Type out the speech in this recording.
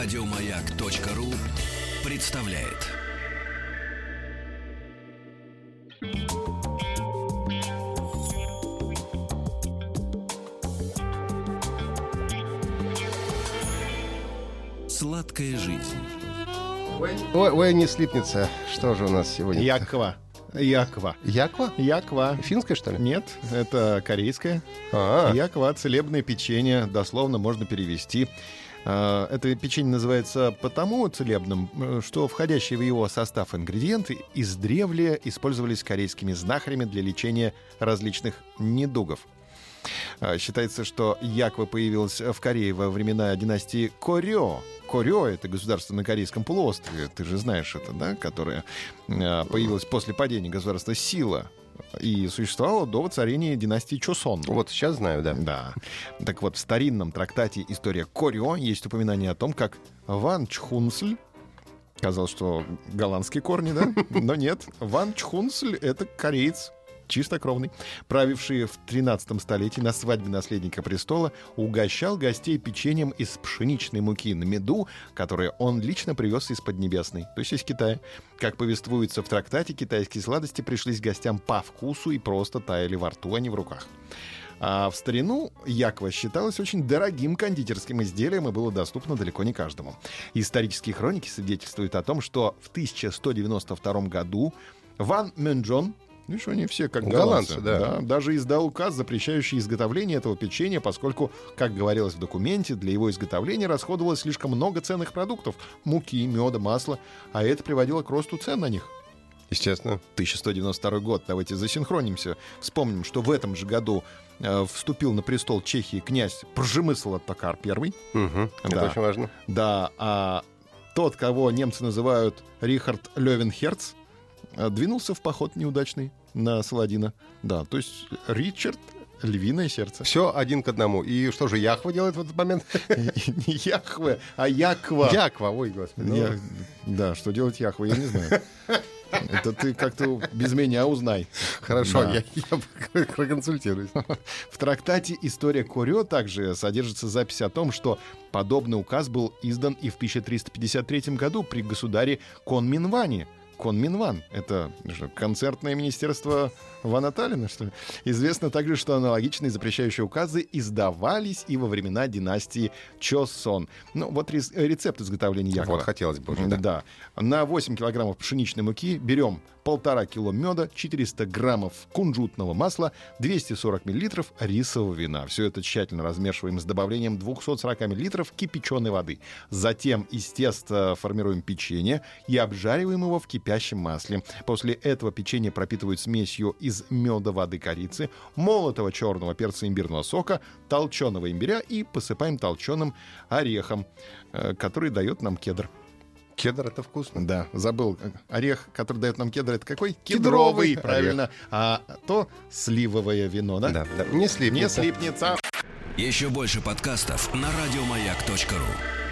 Радиомаяк.ру представляет. Сладкая жизнь. Ой, ой, не слипнется. Что же у нас сегодня? Яква. Яква. Яква? Яква. Финская, что ли? Нет, это корейское. А, Яква — целебное печенье, дословно можно перевести. А, Это печенье называется потому целебным, э, что входящие в его состав ингредиенты издревле использовались корейскими знахарями для лечения различных недугов. А, Считается, что яква появилась в Корее во времена династии Корё. Корё — это государство на Корейском полуострове, ты же знаешь это, да, которое а, появилось после падения государства Сила и существовало до воцарения династии Чосон. вот сейчас знаю, да. Да. Так вот, в старинном трактате «История Корё» есть упоминание о том, как Ван Чхунсль Казалось, что голландские корни, да? Но нет. Ван Чхунсль — это кореец, чистокровный, правивший в 13 столетии на свадьбе наследника престола, угощал гостей печеньем из пшеничной муки на меду, которое он лично привез из Поднебесной, то есть из Китая. Как повествуется в трактате, китайские сладости пришлись гостям по вкусу и просто таяли во рту, а не в руках. А в старину яква считалось очень дорогим кондитерским изделием и было доступно далеко не каждому. Исторические хроники свидетельствуют о том, что в 1192 году Ван Мюнджон, ну что они все как голландцы, Голландцы, да. даже издал указ, запрещающий изготовление этого печенья, поскольку, как говорилось в документе, для его изготовления расходовалось слишком много ценных продуктов — муки, меда, масла, а это приводило к росту цен на них. Естественно. 1192 год. Давайте засинхронимся. Вспомним, что в этом же году э, вступил на престол Чехии князь Пржемысл Оттокар I. Это Да. очень важно. Да, а тот, кого немцы называют Рихард Левенхерц, двинулся в поход неудачный на Саладина. Да, то есть Ричард — львиное сердце. Все один к одному. И что же Яхва делает в этот момент? Не Яхве, а Яква. Яква, ой, господи. ну. Да, что делать Яхва, я не знаю. Это ты как-то без меня узнай. Хорошо, Да. я, я проконсультируюсь. В трактате «История Корё» также содержится запись о том, что подобный указ был издан и в 1353 году при государе Конминване. Конминван — это что, концертное министерство Вана Таллина, что ли? Известно также, что аналогичные запрещающие указы издавались и во времена династии Чосон. Ну, вот рецепт изготовления якова. Вот хотелось бы уже, да. Да. На 8 килограммов пшеничной муки берем полтора кило меда, 400 граммов кунжутного масла, 240 миллилитров рисового вина. Все это тщательно размешиваем с добавлением 240 миллилитров кипяченой воды. Затем из теста формируем печенье и обжариваем его в кипящем масле. После этого печенье пропитывают смесью из меда, воды, корицы, молотого черного перца имбирного сока, толченого имбиря и посыпаем толченым орехом, э, который дает нам кедр. Кедр это вкусно. Да, забыл. Орех, который дает нам кедр, это какой? Кедровый правильно. А то сливовое вино, да? Да, да. Не слипнется. Не слипнется. Еще больше подкастов на радиомаяк.ру.